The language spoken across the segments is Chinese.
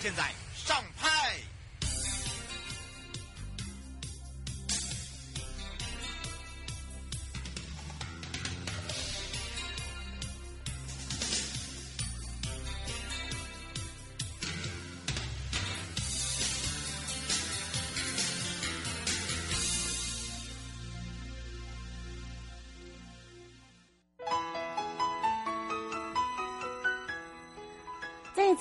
现在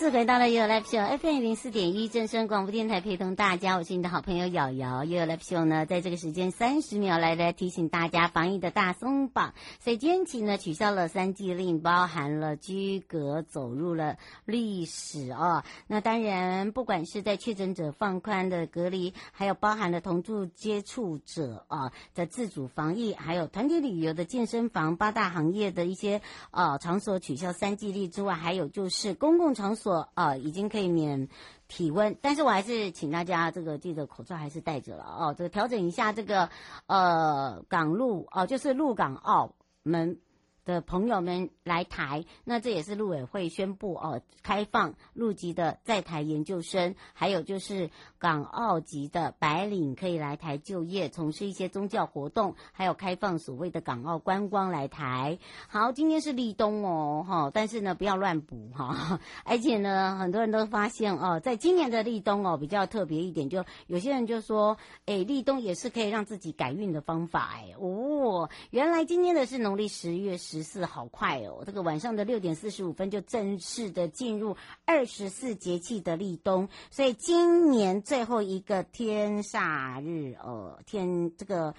次回到了 You Live Show FM 零四点一正声广播电台，陪同大家，我是你的好朋友瑶瑶。You Live Show 呢，在这个时间三十秒来来提醒大家防疫的大松绑。所以今天起呢，取消了三季令，包含了居隔走入了历史哦。那当然，不管是在确诊者放宽的隔离，还有包含了同住接触者啊的自主防疫，还有团体旅游的健身房八大行业的一些呃场所取消三季令之外，还有就是公共场。所啊，已经可以免体温，但是我还是请大家这个记得口罩还是戴着了哦。这个调整一下这个呃港路哦，就是陆港澳门。的朋友们来台，那这也是陆委会宣布哦，开放陆籍的在台研究生，还有就是港澳籍的白领可以来台就业，从事一些宗教活动，还有开放所谓的港澳观光来台。好，今天是立冬哦，哈，但是呢不要乱补哈，而且呢很多人都发现哦，在今年的立冬哦比较特别一点，就有些人就说，哎，立冬也是可以让自己改运的方法，哎，哦，原来今天的是农历十月。十四好快哦，这个晚上的六点四十五分就正式的进入二十四节气的立冬，所以今年最后一个天煞日，呃，天这个，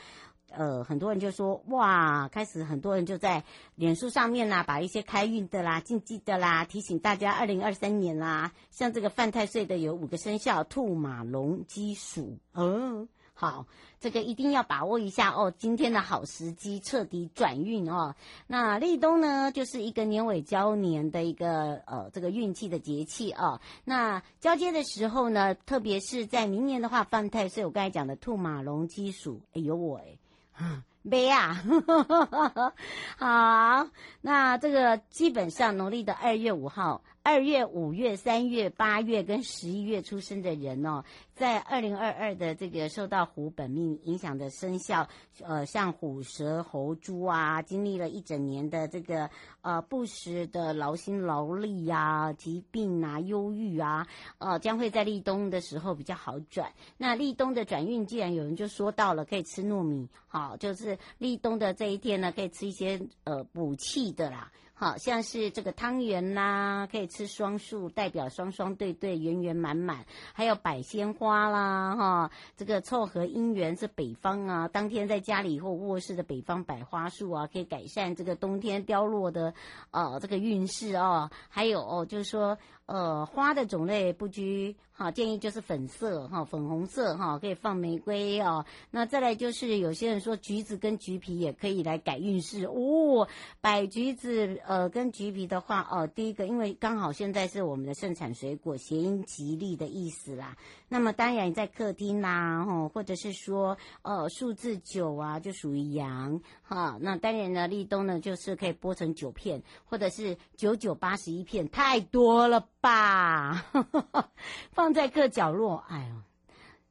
呃，很多人就说哇，开始很多人就在脸书上面啦，把一些开运的啦、禁忌的啦，提醒大家二零二三年啦，像这个犯太岁的有五个生肖：兔、马、龙、鸡、鼠，嗯。好，这个一定要把握一下哦，今天的好时机彻底转运哦。那立冬呢，就是一个年尾交年的一个呃这个运气的节气哦。那交接的时候呢，特别是在明年的话，犯太岁，我刚才讲的兔、马、龙、鸡、鼠，哎呦我哎，没啊，好，那这个基本上农历的二月五号。二月、五月、三月、八月跟十一月出生的人哦，在二零二二的这个受到虎本命影响的生肖，呃，像虎、蛇、猴、猪啊，经历了一整年的这个呃不时的劳心劳力呀、啊、疾病啊、忧郁啊，呃，将会在立冬的时候比较好转。那立冬的转运，既然有人就说到了，可以吃糯米，好，就是立冬的这一天呢，可以吃一些呃补气的啦。好像是这个汤圆啦，可以吃双数，代表双双对对，圆圆满满。还有百鲜花啦，哈，这个凑合姻缘是北方啊。当天在家里或卧室的北方百花树啊，可以改善这个冬天凋落的呃这个运势哦。还有哦，就是说。呃，花的种类不拘，哈，建议就是粉色哈，粉红色哈，可以放玫瑰哦。那再来就是有些人说橘子跟橘皮也可以来改运势哦。摆橘子呃跟橘皮的话哦，第一个因为刚好现在是我们的盛产水果，谐音吉利的意思啦。那么当然在客厅啦，哈，或者是说呃数字九啊，就属于阳哈。那当然呢，立冬呢就是可以剥成九片，或者是九九八十一片，太多了。吧，放在各角落，哎呦。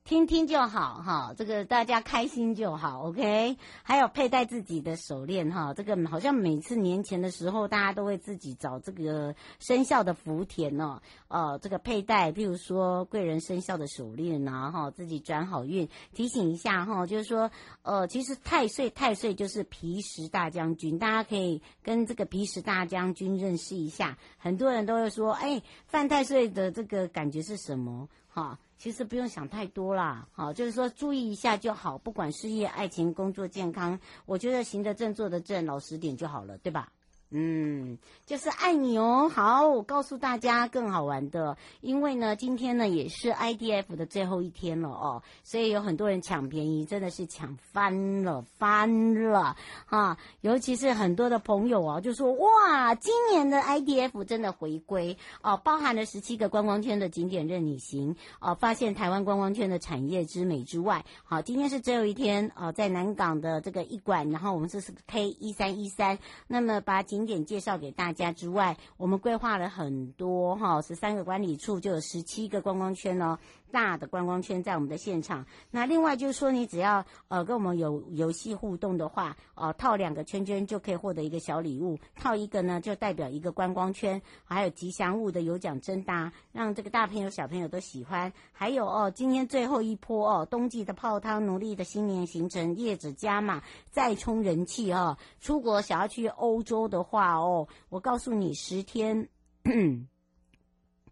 听听就好哈，这个大家开心就好，OK。还有佩戴自己的手链哈，这个好像每次年前的时候，大家都会自己找这个生肖的福田哦，呃，这个佩戴，譬如说贵人生肖的手链啊，哈，自己转好运。提醒一下哈，就是说，呃，其实太岁太岁就是皮实大将军，大家可以跟这个皮实大将军认识一下。很多人都会说，哎，犯太岁的这个感觉是什么？哈。其实不用想太多啦，好，就是说注意一下就好，不管事业、爱情、工作、健康，我觉得行得正、坐得正，老实点就好了，对吧？嗯，就是爱你哦。好，我告诉大家更好玩的，因为呢，今天呢也是 IDF 的最后一天了哦，所以有很多人抢便宜，真的是抢翻了，翻了哈。尤其是很多的朋友啊，就说哇，今年的 IDF 真的回归哦，包含了十七个观光圈的景点任你行哦，发现台湾观光圈的产业之美之外，好，今天是最后一天哦，在南港的这个一馆，然后我们这是 K 一三一三，那么把。景景点介绍给大家之外，我们规划了很多哈，十三个管理处就有十七个观光圈哦。大的观光圈在我们的现场，那另外就是说，你只要呃跟我们有游戏互动的话，呃套两个圈圈就可以获得一个小礼物，套一个呢就代表一个观光圈，还有吉祥物的有奖征答，让这个大朋友小朋友都喜欢。还有哦，今天最后一波哦，冬季的泡汤，农历的新年行程，叶子加码再冲人气哦。出国想要去欧洲的话哦，我告诉你十天。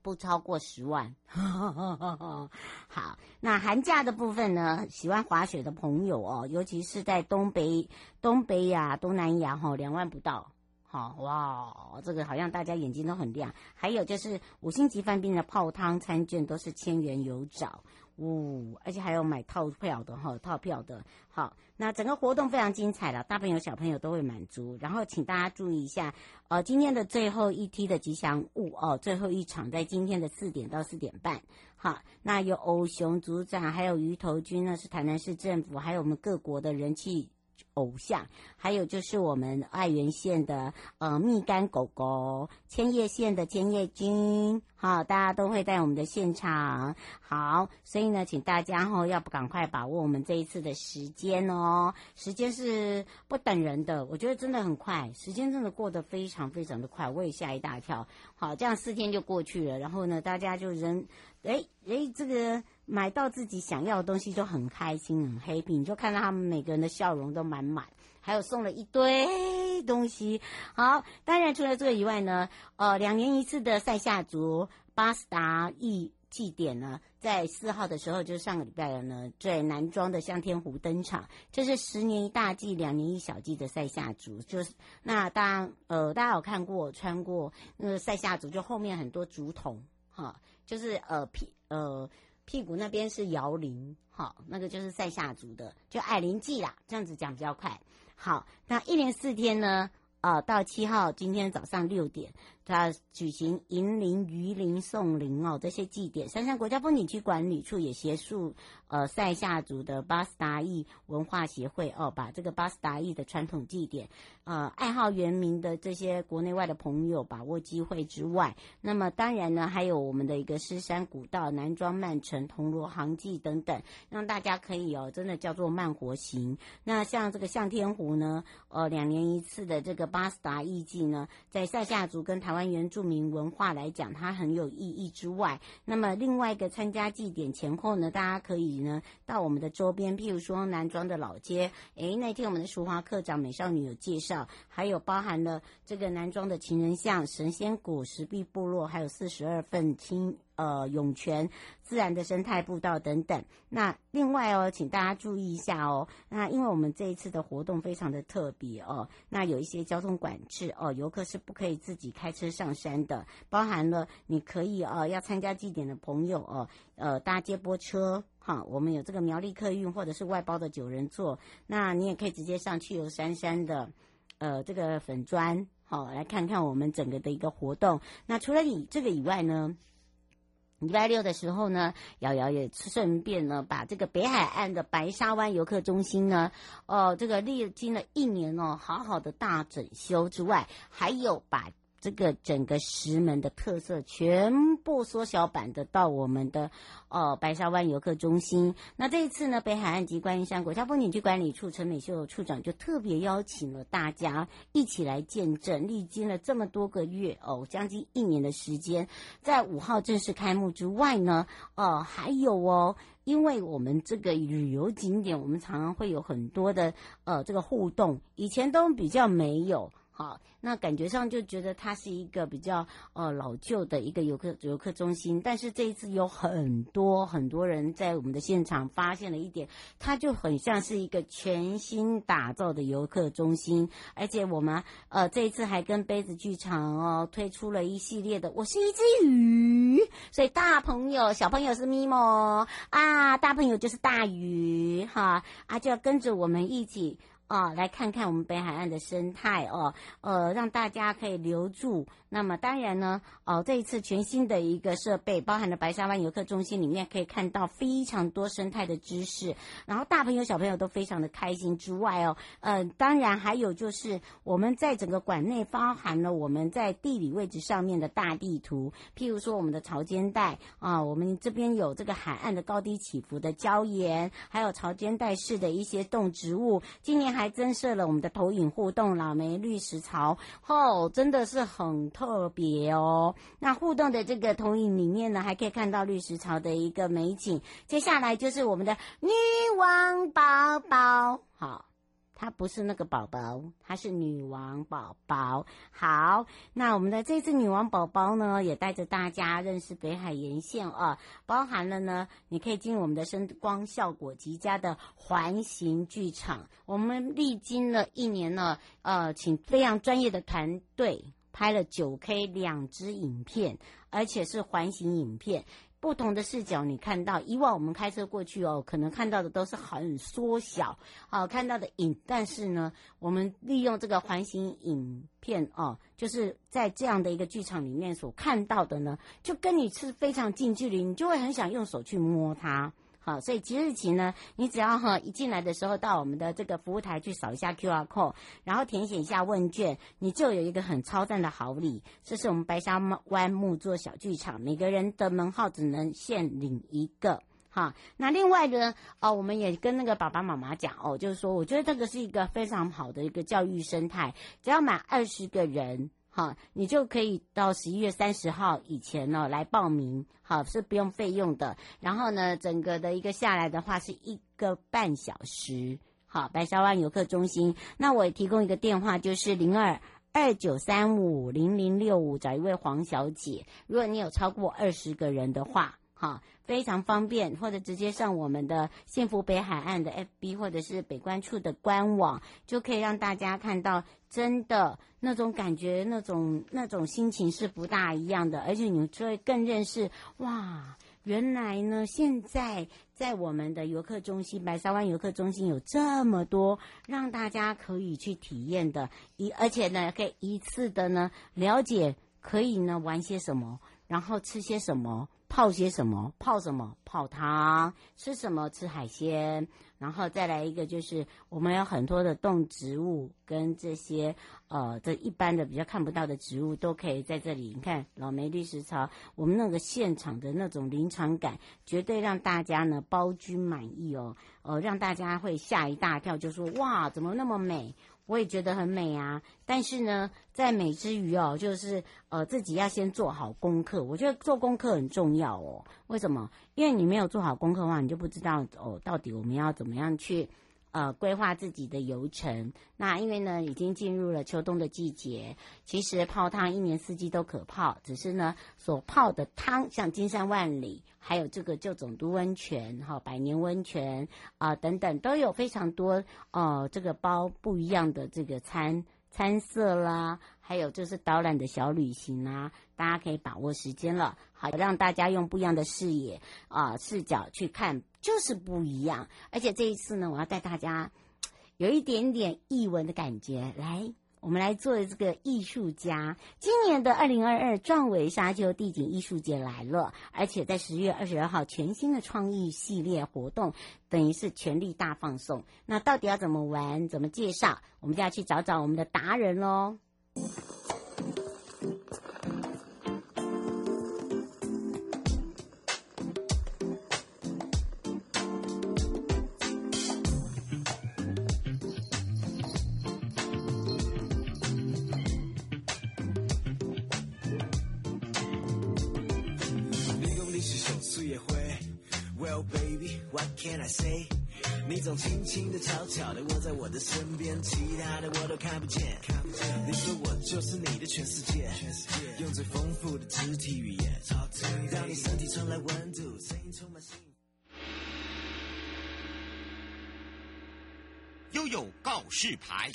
不超过十万，好。那寒假的部分呢？喜欢滑雪的朋友哦，尤其是在东北、东北亚、东南亚，哈，两万不到。好哇，这个好像大家眼睛都很亮。还有就是五星级饭店的泡汤餐券都是千元有找。呜、哦，而且还有买套票的哈，套票的。好，那整个活动非常精彩了，大朋友小朋友都会满足。然后请大家注意一下，呃，今天的最后一梯的吉祥物哦，最后一场在今天的四点到四点半。好，那有偶熊组长，还有鱼头君呢，是台南市政府，还有我们各国的人气。偶像，还有就是我们爱媛县的呃蜜柑狗狗，千叶县的千叶君，好，大家都会在我们的现场。好，所以呢，请大家哈要不赶快把握我们这一次的时间哦，时间是不等人的，我觉得真的很快，时间真的过得非常非常的快，我也吓一大跳。好，这样四天就过去了，然后呢，大家就人，哎哎，这个。买到自己想要的东西就很开心很 happy，你就看到他们每个人的笑容都满满，还有送了一堆东西。好，当然除了这个以外呢，呃，两年一次的赛夏族巴斯达意祭典呢，在四号的时候，就是上个礼拜了呢，在南庄的向天湖登场。这是十年一大祭，两年一小祭的赛夏族，就是那大家呃大家有看过穿过那个赛夏族，就后面很多竹筒哈，就是呃屁呃。屁股那边是摇铃，好，那个就是塞下族的，就矮灵记啦，这样子讲比较快。好，那一连四天呢，呃，到七号今天早上六点。他举行迎灵、鱼灵、送灵哦，这些祭典。三山国家风景区管理处也协助呃塞夏族的巴斯达裔文化协会哦，把这个巴斯达裔的传统祭典，呃，爱好原民的这些国内外的朋友把握机会之外，那么当然呢，还有我们的一个狮山古道、南庄慢城、铜锣行祭等等，让大家可以哦，真的叫做慢活行。那像这个向天湖呢，呃，两年一次的这个巴斯达裔祭呢，在塞夏族跟台台湾原住民文化来讲，它很有意义之外，那么另外一个参加祭典前后呢，大家可以呢到我们的周边，譬如说南庄的老街，诶，那天我们的淑华课长美少女有介绍，还有包含了这个南庄的情人像、神仙谷、石壁部落，还有四十二份亲。呃，涌泉、自然的生态步道等等。那另外哦，请大家注意一下哦。那因为我们这一次的活动非常的特别哦，那有一些交通管制哦，游客是不可以自己开车上山的。包含了你可以哦，要参加祭典的朋友哦，呃，搭接驳车哈，我们有这个苗栗客运或者是外包的九人座。那你也可以直接上去游山山的，呃，这个粉砖好，来看看我们整个的一个活动。那除了你这个以外呢？礼拜六的时候呢，瑶瑶也顺便呢，把这个北海岸的白沙湾游客中心呢，哦，这个历经了一年哦，好好的大整修之外，还有把。这个整个石门的特色全部缩小版的到我们的呃白沙湾游客中心。那这一次呢，北海岸及观音山国家风景区管理处陈美秀处长就特别邀请了大家一起来见证，历经了这么多个月哦，将近一年的时间，在五号正式开幕之外呢，哦、呃，还有哦，因为我们这个旅游景点，我们常常会有很多的呃这个互动，以前都比较没有。好，那感觉上就觉得它是一个比较呃老旧的一个游客游客中心，但是这一次有很多很多人在我们的现场发现了一点，它就很像是一个全新打造的游客中心，而且我们呃这一次还跟杯子剧场哦推出了一系列的我是一只鱼，所以大朋友小朋友是咪蒙啊，大朋友就是大鱼哈啊，就要跟着我们一起。啊，来看看我们北海岸的生态哦，呃，让大家可以留住。那么当然呢，哦，这一次全新的一个设备，包含了白沙湾游客中心里面可以看到非常多生态的知识，然后大朋友小朋友都非常的开心之外哦，呃，当然还有就是我们在整个馆内包含了我们在地理位置上面的大地图，譬如说我们的潮间带啊，我们这边有这个海岸的高低起伏的礁岩，还有潮间带式的一些动植物，今年还增设了我们的投影互动老梅绿石槽，哦，真的是很特别哦。那互动的这个投影里面呢，还可以看到绿石槽的一个美景。接下来就是我们的女王宝宝，好。她不是那个宝宝，她是女王宝宝。好，那我们的这次女王宝宝呢，也带着大家认识北海沿线啊，包含了呢，你可以进入我们的声光效果极佳的环形剧场。我们历经了一年呢，呃，请非常专业的团队拍了九 K 两支影片，而且是环形影片。不同的视角，你看到以往我们开车过去哦，可能看到的都是很缩小，好、看到的影。但是呢，我们利用这个环形影片哦，就是在这样的一个剧场里面所看到的呢，就跟你是非常近距离，你就会很想用手去摸它。好，所以即日起呢，你只要哈一进来的时候到我们的这个服务台去扫一下 QR code，然后填写一下问卷，你就有一个很超赞的好礼。这是我们白沙湾木作小剧场，每个人的门号只能限领一个。哈，那另外呢，哦，我们也跟那个爸爸妈妈讲哦，就是说，我觉得这个是一个非常好的一个教育生态，只要满二十个人。好，你就可以到十一月三十号以前呢来报名，好，是不用费用的。然后呢，整个的一个下来的话是一个半小时。好，白沙湾游客中心，那我提供一个电话，就是零二二九三五零零六五，找一位黄小姐。如果你有超过二十个人的话，好，非常方便，或者直接上我们的幸福北海岸的 FB 或者是北关处的官网，就可以让大家看到真的那种感觉，那种那种心情是不大一样的，而且你就会更认识哇，原来呢，现在在我们的游客中心白沙湾游客中心有这么多让大家可以去体验的，一而且呢，可以一次的呢了解，可以呢玩些什么，然后吃些什么。泡些什么？泡什么？泡汤。吃什么？吃海鲜。然后再来一个，就是我们有很多的动植物跟这些呃，这一般的比较看不到的植物都可以在这里。你看老梅绿石槽，我们那个现场的那种临场感，绝对让大家呢包君满意哦。呃，让大家会吓一大跳，就说哇，怎么那么美？我也觉得很美啊，但是呢，在美之余哦，就是呃自己要先做好功课。我觉得做功课很重要哦。为什么？因为你没有做好功课的话，你就不知道哦，到底我们要怎么样去。呃，规划自己的游程。那因为呢，已经进入了秋冬的季节，其实泡汤一年四季都可泡，只是呢，所泡的汤像金山万里，还有这个旧总督温泉、哈百年温泉啊、等等，都有非常多呃这个包不一样的这个餐餐色啦，还有就是导览的小旅行啊，大家可以把握时间了，好让大家用不一样的视野啊、视角去看。就是不一样，而且这一次呢，我要带大家有一点点译文的感觉。来，我们来做这个艺术家。今年的二零二二壮伟沙丘地景艺术节来了，而且在十月二十二号全新的创意系列活动，等于是全力大放送。那到底要怎么玩，怎么介绍？我们就要去找找我们的达人喽。你总轻轻的、悄悄的窝在我的身边，其他的我都看不见。看不见。你说我就是你的全世界，全世界用最丰富的肢体语言，让你身体传来温度，声音充满幸福。悠悠告示牌。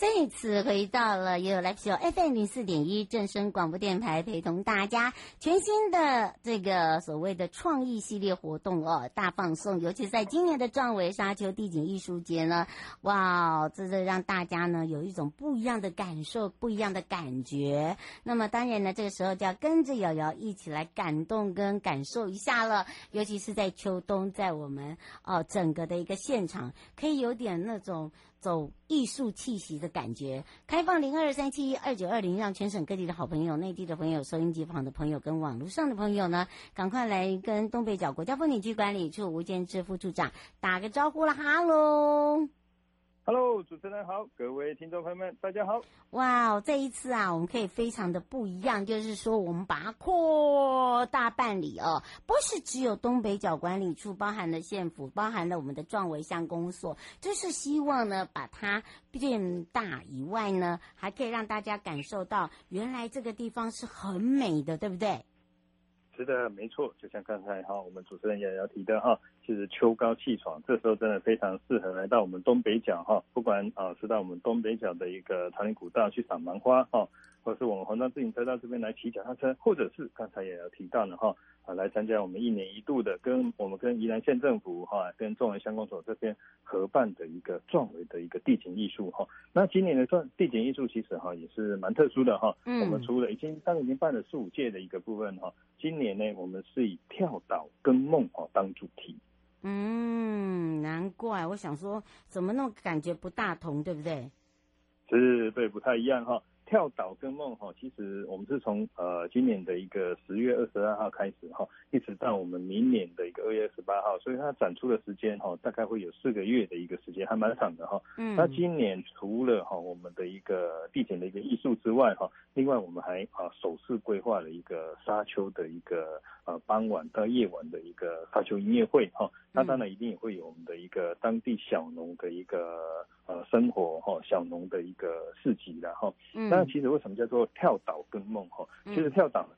这次回到了 You Like Show FM 零四点一正声广播电台，陪同大家全新的这个所谓的创意系列活动哦，大放送。尤其在今年的壮围沙丘地景艺术节呢，哇，这是让大家呢有一种不一样的感受，不一样的感觉。那么当然呢，这个时候就要跟着瑶瑶一起来感动跟感受一下了。尤其是在秋冬，在我们哦整个的一个现场，可以有点那种。走艺术气息的感觉，开放零二三七一二九二零，让全省各地的好朋友、内地的朋友、收音机旁的朋友跟网络上的朋友呢，赶快来跟东北角国家风景区管理处吴建志副处长打个招呼了，哈喽。Hello，主持人好，各位听众朋友们，大家好。哇哦这一次啊，我们可以非常的不一样，就是说我们把它扩大办理哦，不是只有东北角管理处，包含了县府，包含了我们的壮围乡公所，就是希望呢把它变大以外呢，还可以让大家感受到原来这个地方是很美的，对不对？觉得，没错，就像刚才哈，我们主持人也要提的哈，其实秋高气爽，这时候真的非常适合来到我们东北角哈，不管啊是到我们东北角的一个桃林古道去赏芒花哈，或是我们环状自行车到这边来骑脚踏车，或者是刚才也有提到了哈。啊，来参加我们一年一度的跟我们跟宜兰县政府哈，跟壮围乡公所这边合办的一个壮围的一个地景艺术哈。那今年的壮地景艺术其实哈也是蛮特殊的哈。嗯。我们除了已经当已经办了四五届的一个部分哈，今年呢我们是以跳岛跟梦哈当主题。嗯，难怪我想说怎么那种感觉不大同，对不对？是，对，不太一样哈。跳岛跟梦哈，其实我们是从呃今年的一个十月二十二号开始哈，一直到我们明年的一个二月二十八号，所以它展出的时间哈，大概会有四个月的一个时间，还蛮长的哈。嗯。那今年除了哈我们的一个地点的一个艺术之外哈，另外我们还啊首次规划了一个沙丘的一个呃傍晚到夜晚的一个沙丘音乐会哈。那当然一定也会有我们的一个当地小农的一个呃生活哈，小农的一个市集然后。嗯。那其实为什么叫做跳岛跟梦哈？其实跳岛，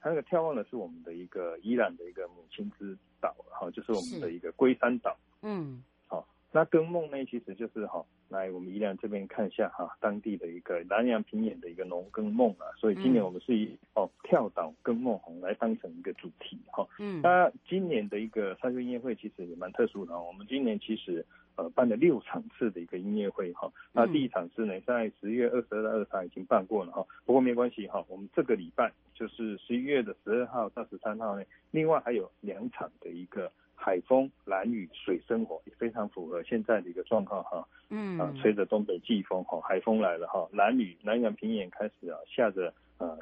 它那个眺望的是我们的一个伊兰的一个母亲之岛哈，就是我们的一个龟山岛。嗯。好，那跟梦呢，其实就是哈，来我们宜兰这边看一下哈，当地的一个南洋平原的一个农耕梦啊。所以今年我们是以哦跳岛跟梦红来当成一个主题哈。嗯。那今年的一个沙丘音乐会其实也蛮特殊的，我们今年其实。呃，办了六场次的一个音乐会哈，那第一场次呢，在十月二十二到二十三已经办过了哈，不过没关系哈，我们这个礼拜就是十一月的十二号到十三号呢，另外还有两场的一个海风、蓝雨、水生活，也非常符合现在的一个状况哈，嗯，啊，吹着东北季风哈，海风来了哈，蓝雨南洋平原开始啊下着呃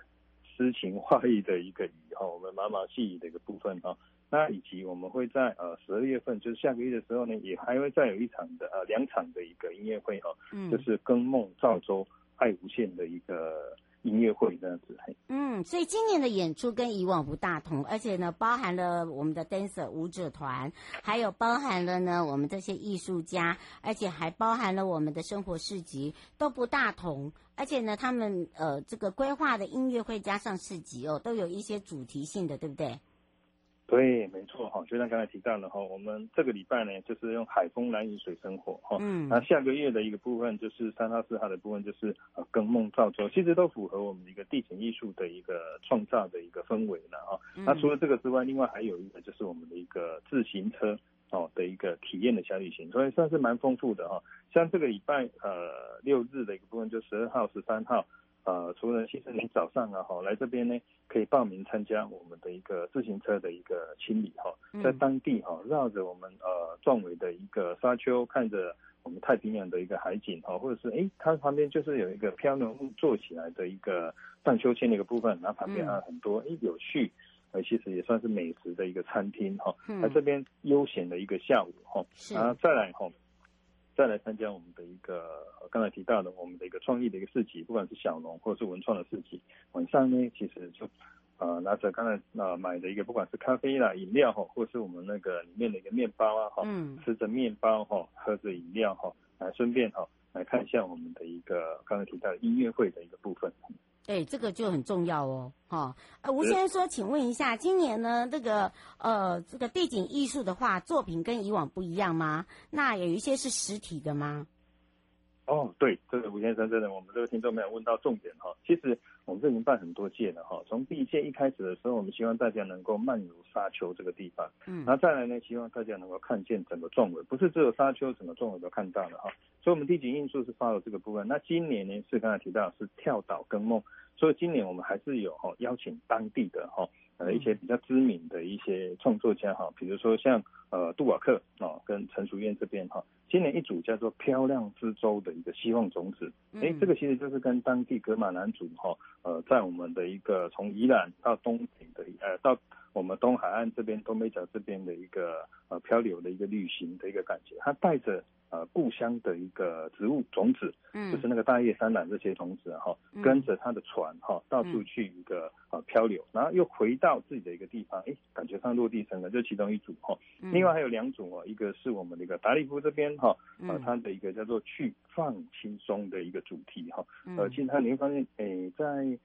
诗情画意的一个雨哈，我们毛毛细雨的一个部分哈。那以及我们会在呃十二月份，就是下个月的时候呢，也还会再有一场的呃两场的一个音乐会哦，嗯，就是耕梦造舟爱无限的一个音乐会这样子。嗯，所以今年的演出跟以往不大同，而且呢，包含了我们的 dancer 舞者团，还有包含了呢我们这些艺术家，而且还包含了我们的生活市集都不大同，而且呢，他们呃这个规划的音乐会加上市集哦，都有一些主题性的，对不对？对，没错哈，就像刚才提到的哈，我们这个礼拜呢，就是用海风、来引、水生活哈，嗯，那下个月的一个部分就是三号、四号的部分就是呃耕梦造舟，其实都符合我们的一个地景艺术的一个创造的一个氛围了哈。那除了这个之外，另外还有一个就是我们的一个自行车哦的一个体验的小旅行，所以算是蛮丰富的哈。像这个礼拜呃六日的一个部分就十二号、十三号。呃，除了其实你早上啊，哈，来这边呢，可以报名参加我们的一个自行车的一个清理哈，在当地哈，绕着我们呃壮伟的一个沙丘，看着我们太平洋的一个海景哈，或者是哎，它旁边就是有一个漂流木做起来的一个荡秋千的一个部分，然后旁边还有很多哎有趣，呃，其实也算是美食的一个餐厅哈，在这边悠闲的一个下午哈，然后再来哈。再来参加我们的一个刚才提到的我们的一个创意的一个市集，不管是小农或者是文创的市集，晚上呢其实就呃拿着刚才呃买的一个不管是咖啡啦、饮料哈，或是我们那个里面的一个面包啊哈，嗯，吃着面包哈，喝着饮料哈，来顺便哈来看一下我们的一个刚才提到的音乐会的一个部分。对，这个就很重要哦，哈、哦。呃，吴先生说，请问一下，今年呢，这个呃，这个地景艺术的话，作品跟以往不一样吗？那有一些是实体的吗？哦，对，这个吴先生真的，我们这个听众没有问到重点哈。其实我们这已经办很多届了哈。从第一届一开始的时候，我们希望大家能够漫游沙丘这个地方，嗯，然后再来呢，希望大家能够看见整个壮围，不是只有沙丘，整个壮围都看到了哈。所以，我们地景因素是发了这个部分。那今年呢，是刚才提到是跳岛跟梦，所以今年我们还是有哈邀请当地的哈。呃，一些比较知名的一些创作家哈，比如说像呃杜瓦克啊，跟陈淑燕这边哈，今年一组叫做《漂亮之舟》的一个希望种子，哎，这个其实就是跟当地格玛兰族哈，呃，在我们的一个从宜兰到东北的呃到我们东海岸这边东北角这边的一个呃漂流的一个旅行的一个感觉，它带着。呃，故乡的一个植物种子，嗯，就是那个大叶山榄这些种子哈，跟着他的船哈，到处去一个呃漂流，然后又回到自己的一个地方，哎，感觉上落地生根，这其中一组哈。另外还有两组哦，一个是我们的一个达利夫这边哈，呃，它的一个叫做去放轻松的一个主题哈。呃，其实它你会发现，哎，在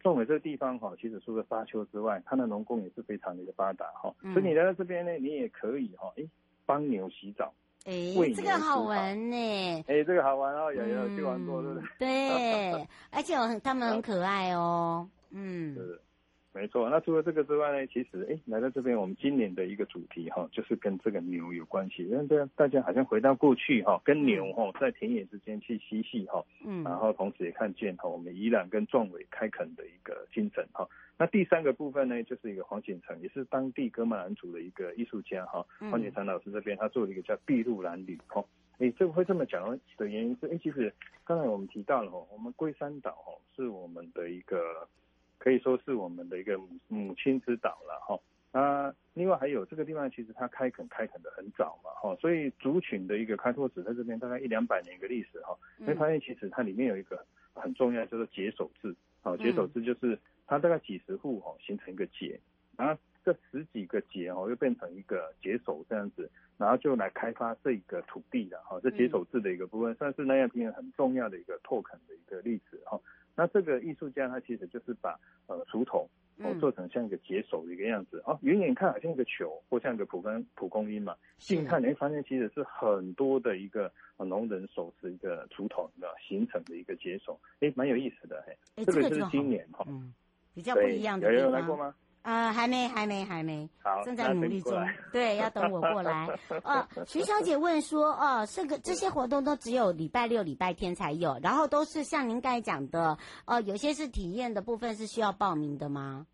壮围这个地方哈，其实除了沙丘之外，它的农工也是非常的一个发达哈。所以你来到这边呢，你也可以哈，哎，帮牛洗澡。哎，这个好玩呢！哎，这个好玩哦，有有去玩过，对不对？对，而且我他们很可爱哦。嗯，是，没错。那除了这个之外呢，其实哎，来到这边，我们今年的一个主题哈，就是跟这个牛有关系。因为大家好像回到过去哈，跟牛哈在田野之间去嬉戏哈。嗯。然后同时也看见哈，我们宜兰跟壮伟开垦的一个精神哈。那第三个部分呢，就是一个黄锦成，也是当地哥玛兰族的一个艺术家哈。黄锦成老师这边，他做了一个叫筚路蓝缕哈。诶，这个会这么讲的原因是，诶，其实刚才我们提到了哈，我们龟山岛哈是我们的一个，可以说是我们的一个母母亲之岛了哈。啊，另外还有这个地方，其实它开垦开垦的很早嘛哈，所以族群的一个开拓史在这边大概一两百年一个历史哈。会发现其实它里面有一个很重要，叫做结手制。好，结手制就是。它大概几十户哈，形成一个结，然后这十几个结哦，又变成一个结手这样子，然后就来开发这个土地的哈，这结手制的一个部分，算是南亚平原很重要的一个拓垦的一个例子哈。那这个艺术家他其实就是把呃竹筒哦做成像一个解手的一个样子。哦，远远看好像一个球或像一个蒲公蒲公英嘛，近看你会发现其实是很多的一个农人手持一个竹筒的形成的一个解手，哎，蛮有意思的嘿，这个就是今年哈。比较不一样的地方。有来过吗？啊、呃，还没，还没，还没。好，正在努力中。对，要等我过来。哦，徐小姐问说，哦，这个这些活动都只有礼拜六、礼拜天才有，然后都是像您刚才讲的，哦，有些是体验的部分是需要报名的吗？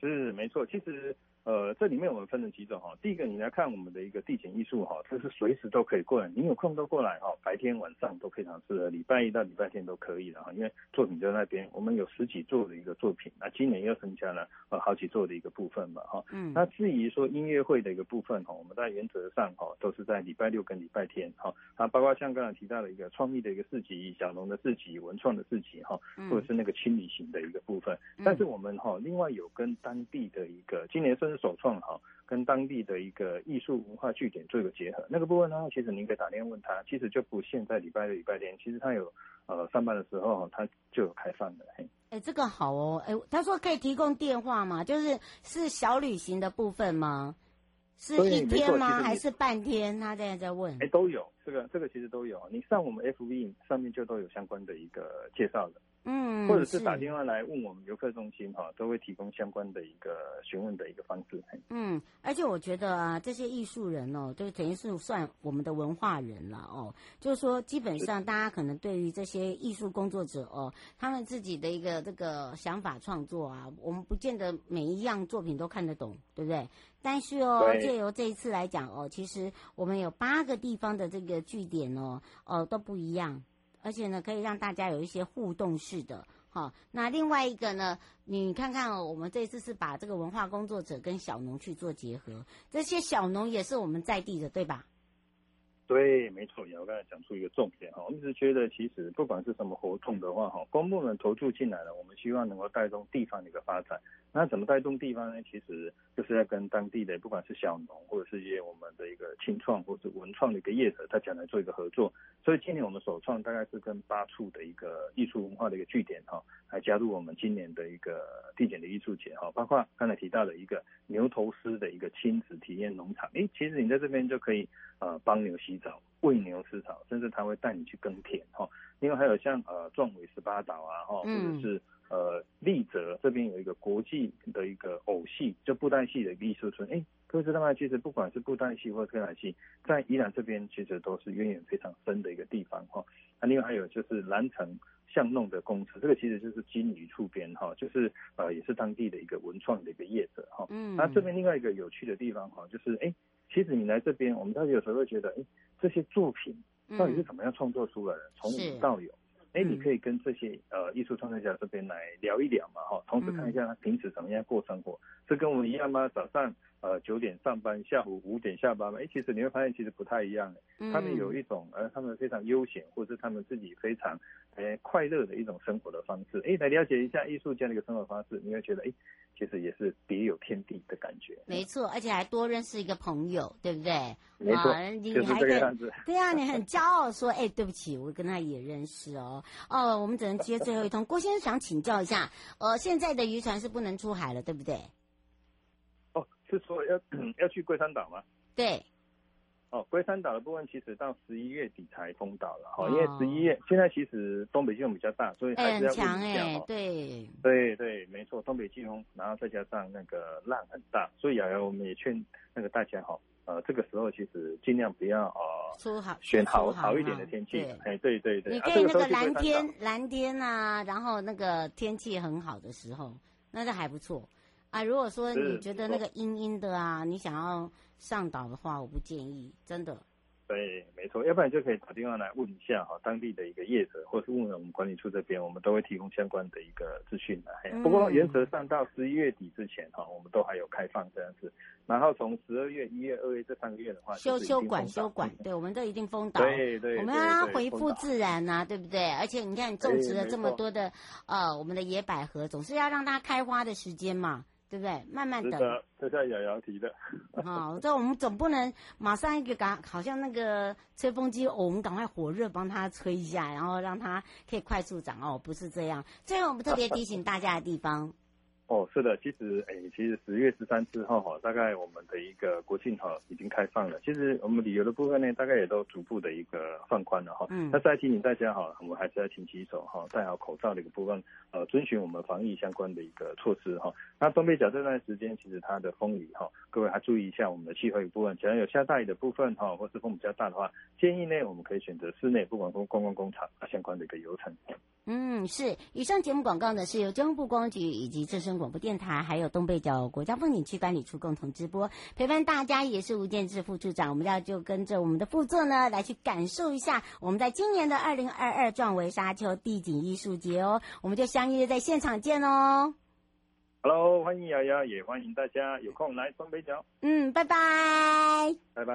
是，没错，其实。呃，这里面我们分成几种哈。第一个，你来看我们的一个地景艺术哈，这是随时都可以过来，你有空都过来哈，白天晚上都非常适合，礼拜一到礼拜天都可以的哈。因为作品就在那边，我们有十几座的一个作品，那今年又增加了呃好几座的一个部分嘛哈。嗯。那至于说音乐会的一个部分哈，我们在原则上哈都是在礼拜六跟礼拜天哈。啊，包括像刚才提到的一个创意的一个市集、小龙的市集、文创的市集哈，或者是那个轻旅型的一个部分。但是我们哈另外有跟当地的一个今年甚至首创哈。跟当地的一个艺术文化据点做一个结合，那个部分呢，其实您可以打电话问他，其实就不限在礼拜六、礼拜天，其实他有呃上班的时候，他就有开放的。嘿，哎，这个好哦，哎，他说可以提供电话吗？就是是小旅行的部分吗？是一天吗？还是半天？他现在在问。哎，都有，这个这个其实都有，你上我们 FV 上面就都有相关的一个介绍的。嗯，或者是打电话来问我们游客中心哈，都会提供相关的一个询问的一个方式。嗯，而且我觉得啊，这些艺术人哦，就等于是算我们的文化人了哦。就是说，基本上大家可能对于这些艺术工作者哦，他们自己的一个这个想法创作啊，我们不见得每一样作品都看得懂，对不对？但是哦，借由这一次来讲哦，其实我们有八个地方的这个据点哦，哦都不一样。而且呢，可以让大家有一些互动式的，哈。那另外一个呢，你看看哦，我们这次是把这个文化工作者跟小农去做结合，这些小农也是我们在地的，对吧？对，没错，我刚才讲出一个重点哈，我们一直觉得其实不管是什么活动的话哈，公部门投注进来了，我们希望能够带动地方的一个发展。那怎么带动地方呢？其实就是要跟当地的不管是小农或者是一些我们的一个青创或者文创的一个业者，大家来做一个合作。所以今年我们首创大概是跟八处的一个艺术文化的一个据点哈，来加入我们今年的一个地点的艺术节哈，包括刚才提到的一个牛头狮的一个亲子体验农场。诶，其实你在这边就可以呃帮牛洗澡、喂牛吃草，甚至他会带你去耕田哈。另外还有像呃壮伟十八岛啊哈，或者是。呃，丽泽这边有一个国际的一个偶戏，就布袋戏的一个艺术村。哎，各位知道吗？其实不管是布袋戏或者歌仔戏，在宜兰这边其实都是渊源非常深的一个地方哈。那另外还有就是兰城巷弄的公司，这个其实就是金鱼触边哈，就是呃也是当地的一个文创的一个业者哈。嗯。那这边另外一个有趣的地方哈，就是哎，其实你来这边，我们大家有时候会觉得，哎，这些作品到底是怎么样创作出来的？从无到有。哎，你可以跟这些呃艺术创作者这边来聊一聊嘛，哈，同时看一下他平时怎么样过生活，是跟我们一样吗？早上呃九点上班，下午五点下班吗？哎，其实你会发现其实不太一样，他们有一种呃他们非常悠闲，或者是他们自己非常呃快乐的一种生活的方式。哎，来了解一下艺术家的一个生活方式，你会觉得哎。其实也是别有天地的感觉，没错，而且还多认识一个朋友，对不对？没错，啊、你你还可以，对啊，你很骄傲说，哎，对不起，我跟他也认识哦。哦，我们只能接最后一通。郭先生想请教一下，呃，现在的渔船是不能出海了，对不对？哦，是说要 要去龟山岛吗？对。哦，龟山岛的部分其实到十一月底才封岛了哈，因为十一月现在其实东北季风比较大，所以还是要强哎，对。对对，没错，东北季风，然后再加上那个浪很大，所以瑶瑶我们也劝那个大家哈，呃，这个时候其实尽量不要呃，出好选好好一点的天气，哎，对对对，你可以那个蓝天蓝天啊，然后那个天气很好的时候，那就还不错啊。如果说你觉得那个阴阴的啊，你想要。上岛的话，我不建议，真的。对，没错，要不然就可以打电话来问一下哈，当地的一个业者，或是问问我们管理处这边，我们都会提供相关的一个资讯的。不过原则上到十一月底之前哈，我们都还有开放这样子。然后从十二月、一月、二月这三个月的话，修修管修管，对，我们都一定封岛。对对，我们要让它恢复自然呐，对不对？而且你看，种植了这么多的呃，我们的野百合，总是要让它开花的时间嘛。对不对？慢慢的，这像瑶瑶提的。好，这我们总不能马上一个赶，好像那个吹风机，我们赶快火热帮它吹一下，然后让它可以快速长哦，不是这样。最后我们特别提醒大家的地方。哦，是的，其实，哎，其实十月十三之后哈，大概我们的一个国庆哈已经开放了。其实我们旅游的部分呢，大概也都逐步的一个放宽了哈。嗯。那再提醒大家哈，我们还是要勤洗手哈，戴好口罩的一个部分，呃，遵循我们防疫相关的一个措施哈。那东北角这段时间，其实它的风雨哈，各位还注意一下我们的气候一部分，只要有下大雨的部分哈，或是风比较大的话，建议呢我们可以选择室内，不管公公共工厂相关的一个游程。嗯，是。以上节目广告呢，是由交通部观光局以及正声广播电台，还有东北角国家风景区管理处共同直播。陪伴大家也是吴建志副处长，我们要就跟着我们的副座呢，来去感受一下我们在今年的二零二二壮围沙丘地景艺术节哦。我们就相约在现场见哦。Hello，欢迎瑶瑶，也欢迎大家有空来东北角。嗯，拜拜，拜拜。